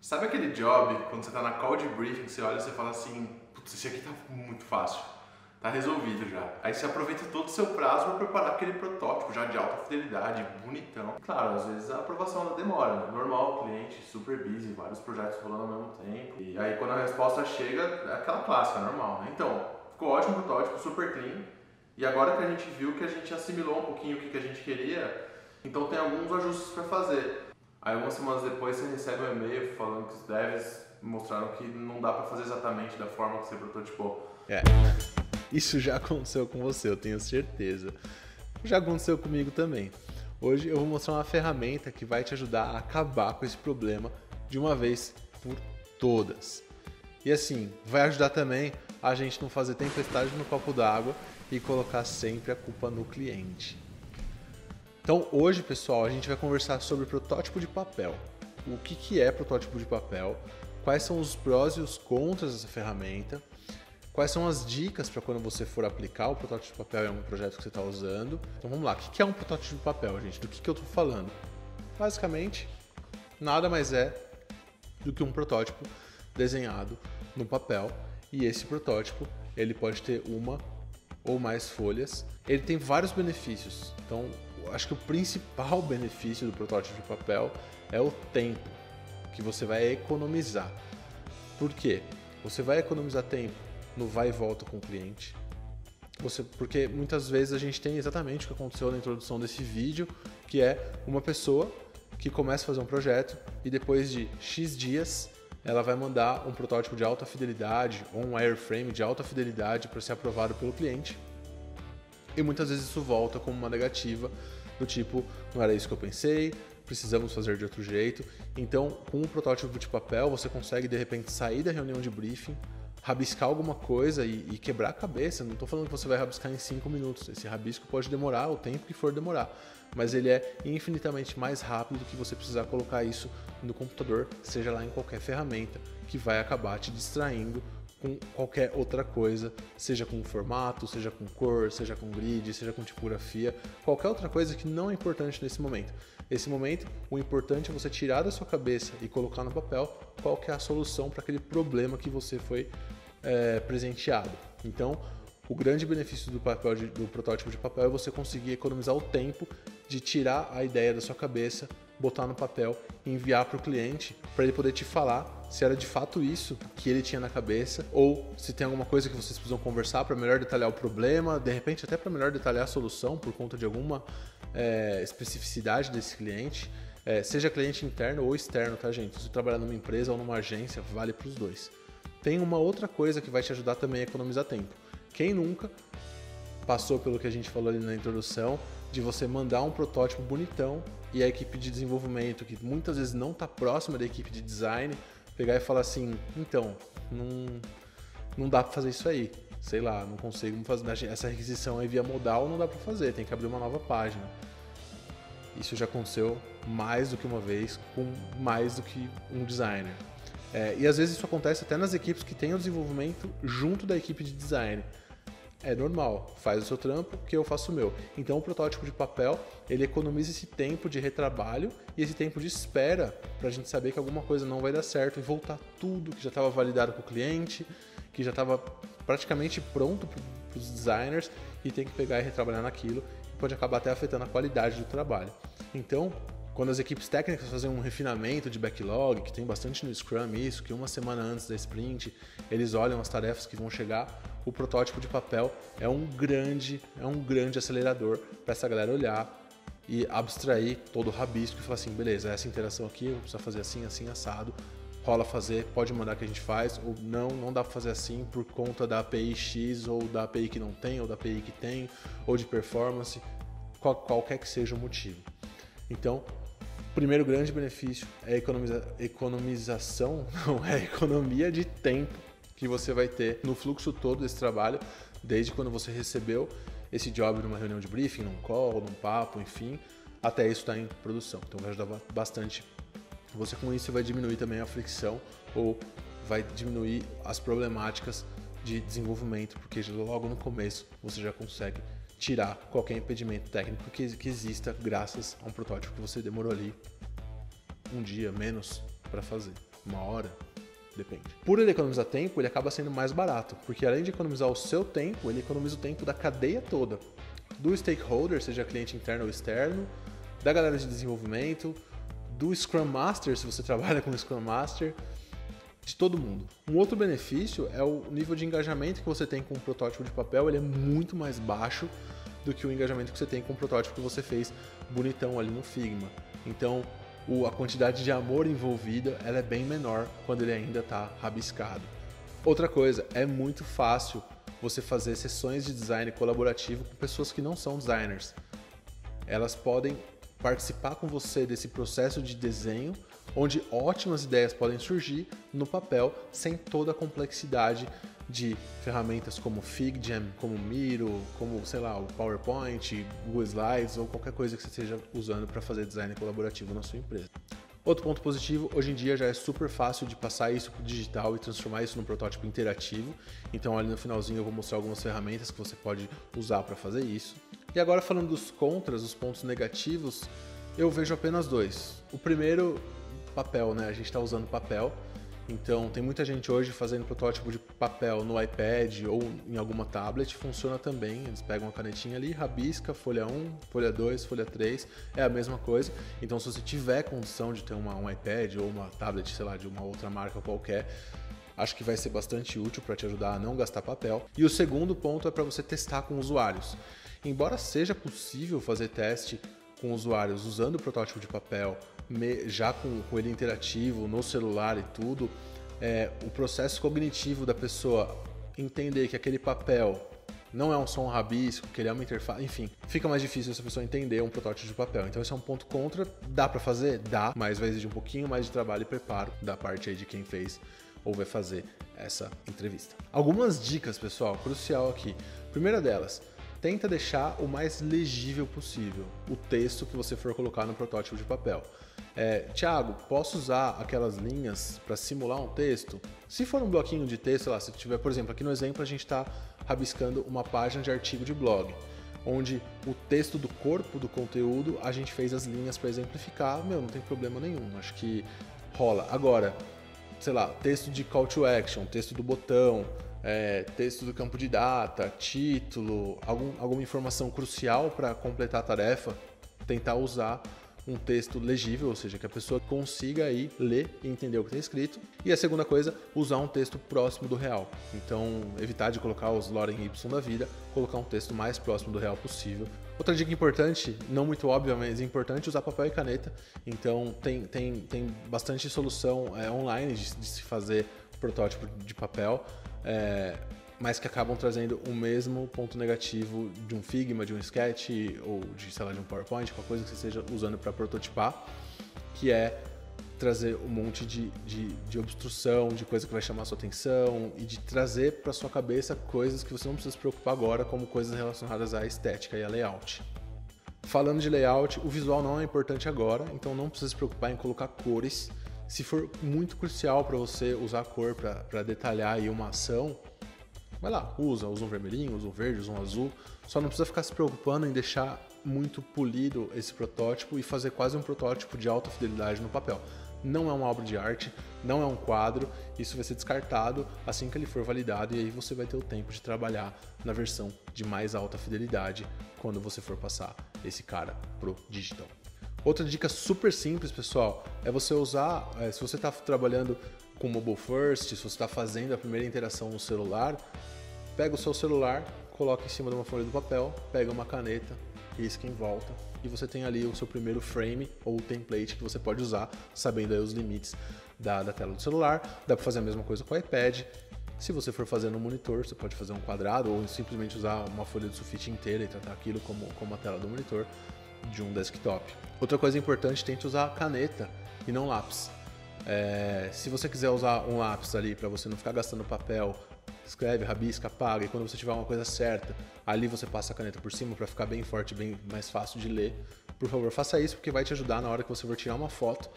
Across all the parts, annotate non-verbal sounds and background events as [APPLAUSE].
Sabe aquele job, quando você tá na call de briefing, você olha e você fala assim, putz, esse aqui tá muito fácil, tá resolvido já. Aí você aproveita todo o seu prazo para preparar aquele protótipo já de alta fidelidade, bonitão. Claro, às vezes a aprovação demora, né? Normal, cliente super busy, vários projetos rolando ao mesmo tempo. E aí quando a resposta chega, é aquela clássica, normal, né? Então, ficou ótimo o protótipo, super clean. E agora que a gente viu que a gente assimilou um pouquinho o que a gente queria, então tem alguns ajustes para fazer. Aí algumas semanas depois você recebe um e-mail falando que os devs mostraram que não dá para fazer exatamente da forma que você prototipou. É. Isso já [LAUGHS] aconteceu com você, eu tenho certeza. Já aconteceu comigo também. Hoje eu vou mostrar uma ferramenta que vai te ajudar a acabar com esse problema de uma vez por todas. E assim, vai ajudar também a gente não fazer tempestade no copo d'água e colocar sempre a culpa no cliente. Então hoje, pessoal, a gente vai conversar sobre protótipo de papel. O que, que é protótipo de papel? Quais são os prós e os contras dessa ferramenta? Quais são as dicas para quando você for aplicar o protótipo de papel em algum projeto que você está usando? Então vamos lá, o que é um protótipo de papel, gente? Do que, que eu estou falando? Basicamente, nada mais é do que um protótipo desenhado no papel e esse protótipo ele pode ter uma ou mais folhas. Ele tem vários benefícios. Então, acho que o principal [LAUGHS] benefício do protótipo de papel é o tempo que você vai economizar. Por quê? Você vai economizar tempo no vai e volta com o cliente. Você, porque muitas vezes a gente tem exatamente o que aconteceu na introdução desse vídeo, que é uma pessoa que começa a fazer um projeto e depois de X dias ela vai mandar um protótipo de alta fidelidade ou um wireframe de alta fidelidade para ser aprovado pelo cliente. E muitas vezes isso volta como uma negativa do tipo, não era isso que eu pensei, precisamos fazer de outro jeito. Então, com o protótipo de papel, você consegue de repente sair da reunião de briefing, rabiscar alguma coisa e, e quebrar a cabeça. Não estou falando que você vai rabiscar em 5 minutos. Esse rabisco pode demorar o tempo que for demorar, mas ele é infinitamente mais rápido do que você precisar colocar isso no computador, seja lá em qualquer ferramenta, que vai acabar te distraindo com qualquer outra coisa, seja com formato, seja com cor, seja com grid, seja com tipografia, qualquer outra coisa que não é importante nesse momento. Esse momento, o importante é você tirar da sua cabeça e colocar no papel qual que é a solução para aquele problema que você foi é, presenteado. Então, o grande benefício do, papel de, do protótipo de papel é você conseguir economizar o tempo de tirar a ideia da sua cabeça, botar no papel enviar para o cliente para ele poder te falar se era de fato isso que ele tinha na cabeça ou se tem alguma coisa que vocês precisam conversar para melhor detalhar o problema, de repente até para melhor detalhar a solução por conta de alguma é, especificidade desse cliente, é, seja cliente interno ou externo, tá gente? Se você trabalhar numa empresa ou numa agência, vale para os dois. Tem uma outra coisa que vai te ajudar também a economizar tempo. Quem nunca passou pelo que a gente falou ali na introdução, de você mandar um protótipo bonitão e a equipe de desenvolvimento, que muitas vezes não está próxima da equipe de design, pegar e falar assim, então, não, não dá para fazer isso aí. Sei lá, não consigo fazer essa requisição aí via modal, não dá para fazer, tem que abrir uma nova página. Isso já aconteceu mais do que uma vez com mais do que um designer. É, e às vezes isso acontece até nas equipes que têm o desenvolvimento junto da equipe de design é normal, faz o seu trampo que eu faço o meu. Então o protótipo de papel ele economiza esse tempo de retrabalho e esse tempo de espera para a gente saber que alguma coisa não vai dar certo e voltar tudo que já estava validado com o cliente, que já estava praticamente pronto para os designers e tem que pegar e retrabalhar naquilo e pode acabar até afetando a qualidade do trabalho. Então quando as equipes técnicas fazem um refinamento de backlog, que tem bastante no Scrum isso, que uma semana antes da sprint eles olham as tarefas que vão chegar, o protótipo de papel é um grande, é um grande acelerador para essa galera olhar e abstrair todo o rabisco e falar assim, beleza, essa interação aqui eu preciso fazer assim, assim, assado, rola fazer, pode mandar que a gente faz, ou não, não dá para fazer assim por conta da API X, ou da API que não tem, ou da API que tem, ou de performance, qual, qualquer que seja o motivo. Então, o primeiro grande benefício é economiza, economização, [LAUGHS] não é economia de tempo que você vai ter no fluxo todo desse trabalho, desde quando você recebeu esse job numa reunião de briefing, num call, num papo, enfim, até isso estar tá em produção. Então vai ajudar bastante. Você com isso vai diminuir também a fricção ou vai diminuir as problemáticas de desenvolvimento, porque logo no começo você já consegue tirar qualquer impedimento técnico que, que exista graças a um protótipo que você demorou ali um dia menos para fazer. uma hora, depende. Por ele economizar tempo, ele acaba sendo mais barato, porque além de economizar o seu tempo, ele economiza o tempo da cadeia toda. Do stakeholder, seja cliente interno ou externo, da galera de desenvolvimento, do Scrum Master, se você [LAUGHS] trabalha com Scrum Master, de todo mundo. Um outro benefício é o nível de engajamento que você tem com um protótipo de papel, ele é muito mais baixo do que o engajamento que você tem com o protótipo que você fez bonitão ali no Figma. Então, o, a quantidade de amor envolvida ela é bem menor quando ele ainda está rabiscado. Outra coisa, é muito fácil você fazer sessões de design colaborativo com pessoas que não são designers. Elas podem participar com você desse processo de desenho, onde ótimas ideias podem surgir no papel sem toda a complexidade de ferramentas como FigJam, como Miro, como, sei lá, o PowerPoint, Google Slides ou qualquer coisa que você esteja usando para fazer design colaborativo na sua empresa. Outro ponto positivo, hoje em dia já é super fácil de passar isso para o digital e transformar isso num protótipo interativo. Então ali no finalzinho eu vou mostrar algumas ferramentas que você pode usar para fazer isso. E agora falando dos contras, os pontos negativos, eu vejo apenas dois. O primeiro, papel, né? A gente está usando papel. Então, tem muita gente hoje fazendo protótipo de papel no iPad ou em alguma tablet, funciona também. Eles pegam uma canetinha ali, rabisca, folha 1, folha 2, folha 3, é a mesma coisa. Então, se você tiver condição de ter uma, um iPad ou uma tablet, sei lá, de uma outra marca qualquer, acho que vai ser bastante útil para te ajudar a não gastar papel. E o segundo ponto é para você testar com usuários. Embora seja possível fazer teste com usuários usando o protótipo de papel, já com, com ele interativo, no celular e tudo, é, o processo cognitivo da pessoa entender que aquele papel não é um som rabisco, que ele é uma interface, enfim, fica mais difícil essa pessoa entender um protótipo de papel. Então esse é um ponto contra. Dá para fazer? Dá, mas vai exigir um pouquinho mais de trabalho e preparo da parte aí de quem fez ou vai fazer essa entrevista. Algumas dicas, pessoal, crucial aqui. Primeira delas, tenta deixar o mais legível possível o texto que você for colocar no protótipo de papel. É, Tiago, posso usar aquelas linhas para simular um texto? Se for um bloquinho de texto, lá, se tiver, por exemplo, aqui no exemplo a gente está rabiscando uma página de artigo de blog, onde o texto do corpo do conteúdo a gente fez as linhas para exemplificar, meu, não tem problema nenhum, acho que rola. Agora, sei lá, texto de call to action, texto do botão, é, texto do campo de data, título, algum, alguma informação crucial para completar a tarefa, tentar usar um texto legível, ou seja, que a pessoa consiga aí ler e entender o que está escrito. E a segunda coisa, usar um texto próximo do real. Então, evitar de colocar os Loren Y da vida, colocar um texto mais próximo do real possível. Outra dica importante, não muito óbvia, mas importante, usar papel e caneta. Então, tem, tem, tem bastante solução é, online de, de se fazer protótipo de papel é, mas que acabam trazendo o mesmo ponto negativo de um Figma, de um Sketch ou de, sei lá, de um PowerPoint, qualquer coisa que você esteja usando para prototipar, que é trazer um monte de, de, de, obstrução, de coisa que vai chamar sua atenção e de trazer para sua cabeça coisas que você não precisa se preocupar agora, como coisas relacionadas à estética e a layout. Falando de layout, o visual não é importante agora, então não precisa se preocupar em colocar cores se for muito crucial para você usar cor para detalhar aí uma ação, vai lá, usa, usa um vermelhinho, usa um verde, usa um azul. Só não precisa ficar se preocupando em deixar muito polido esse protótipo e fazer quase um protótipo de alta fidelidade no papel. Não é uma obra de arte, não é um quadro, isso vai ser descartado assim que ele for validado e aí você vai ter o tempo de trabalhar na versão de mais alta fidelidade quando você for passar esse cara pro digital. Outra dica super simples, pessoal, é você usar, é, se você está trabalhando com mobile first, se você está fazendo a primeira interação no celular, pega o seu celular, coloca em cima de uma folha de papel, pega uma caneta, risca em volta e você tem ali o seu primeiro frame ou template que você pode usar, sabendo aí os limites da, da tela do celular. Dá para fazer a mesma coisa com o iPad. Se você for fazer no monitor, você pode fazer um quadrado ou simplesmente usar uma folha de sulfite inteira e tratar aquilo como, como a tela do monitor de um desktop. Outra coisa importante, tente usar caneta e não lápis. É, se você quiser usar um lápis ali para você não ficar gastando papel, escreve, rabisca, apaga e quando você tiver uma coisa certa, ali você passa a caneta por cima para ficar bem forte, bem mais fácil de ler. Por favor, faça isso porque vai te ajudar na hora que você for tirar uma foto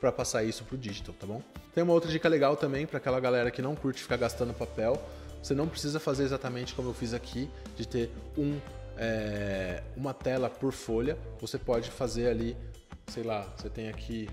para passar isso pro digital, tá bom? Tem uma outra dica legal também para aquela galera que não curte ficar gastando papel. Você não precisa fazer exatamente como eu fiz aqui, de ter um é, uma tela por folha, você pode fazer ali, sei lá, você tem aqui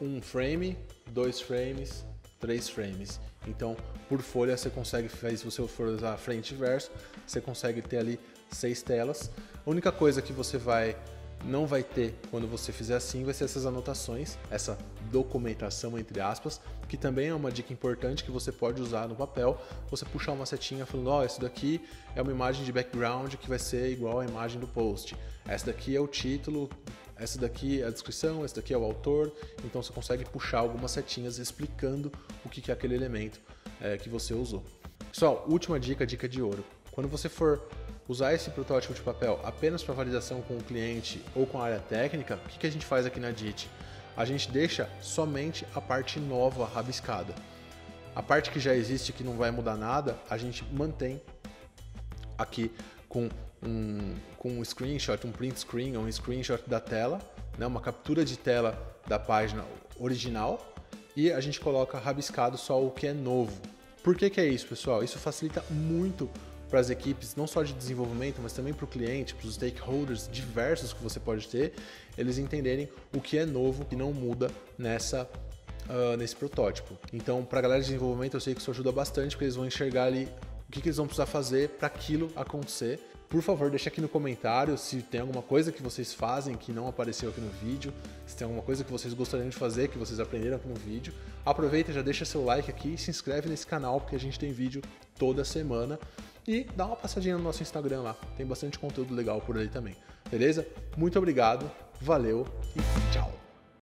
um frame dois frames, três frames. Então, por folha você consegue, se você for usar frente e verso, você consegue ter ali seis telas. A única coisa que você vai não vai ter quando você fizer assim vai ser essas anotações, essa documentação entre aspas, que também é uma dica importante que você pode usar no papel. Você puxar uma setinha falando, ó, oh, isso daqui é uma imagem de background que vai ser igual à imagem do post. Essa daqui é o título, essa daqui é a descrição, esse daqui é o autor. Então você consegue puxar algumas setinhas explicando o que é aquele elemento é, que você usou. Pessoal, última dica, dica de ouro. Quando você for usar esse protótipo de papel apenas para validação com o cliente ou com a área técnica, o que, a gente faz aqui na DIT? A gente deixa somente a parte nova rabiscada. A parte que já existe, que não vai mudar nada, a gente mantém aqui com um, com um screenshot, um print screen, um screenshot da tela, né, uma captura de tela da página original e a gente coloca rabiscado só o que é novo. Por que, que é isso, pessoal? Isso facilita muito para as equipes, não só de desenvolvimento, mas também para o cliente, para os stakeholders diversos que você pode ter, eles entenderem o que é novo e não muda nessa uh, nesse protótipo. Então, para a galera de desenvolvimento, eu sei que isso ajuda bastante, porque eles vão enxergar ali que, que eles vão precisar fazer para aquilo acontecer. Por favor, deixa aqui no comentário se tem alguma coisa que vocês fazem que não apareceu aqui no vídeo, se tem alguma coisa que vocês gostariam de fazer, que vocês aprenderam aqui no vídeo. Aproveita, já deixa seu like aqui e se inscreve nesse canal, porque a gente tem vídeo toda semana. E dá uma passadinha no nosso Instagram lá, tem bastante conteúdo legal por ali também. Beleza? Muito obrigado, valeu e tchau!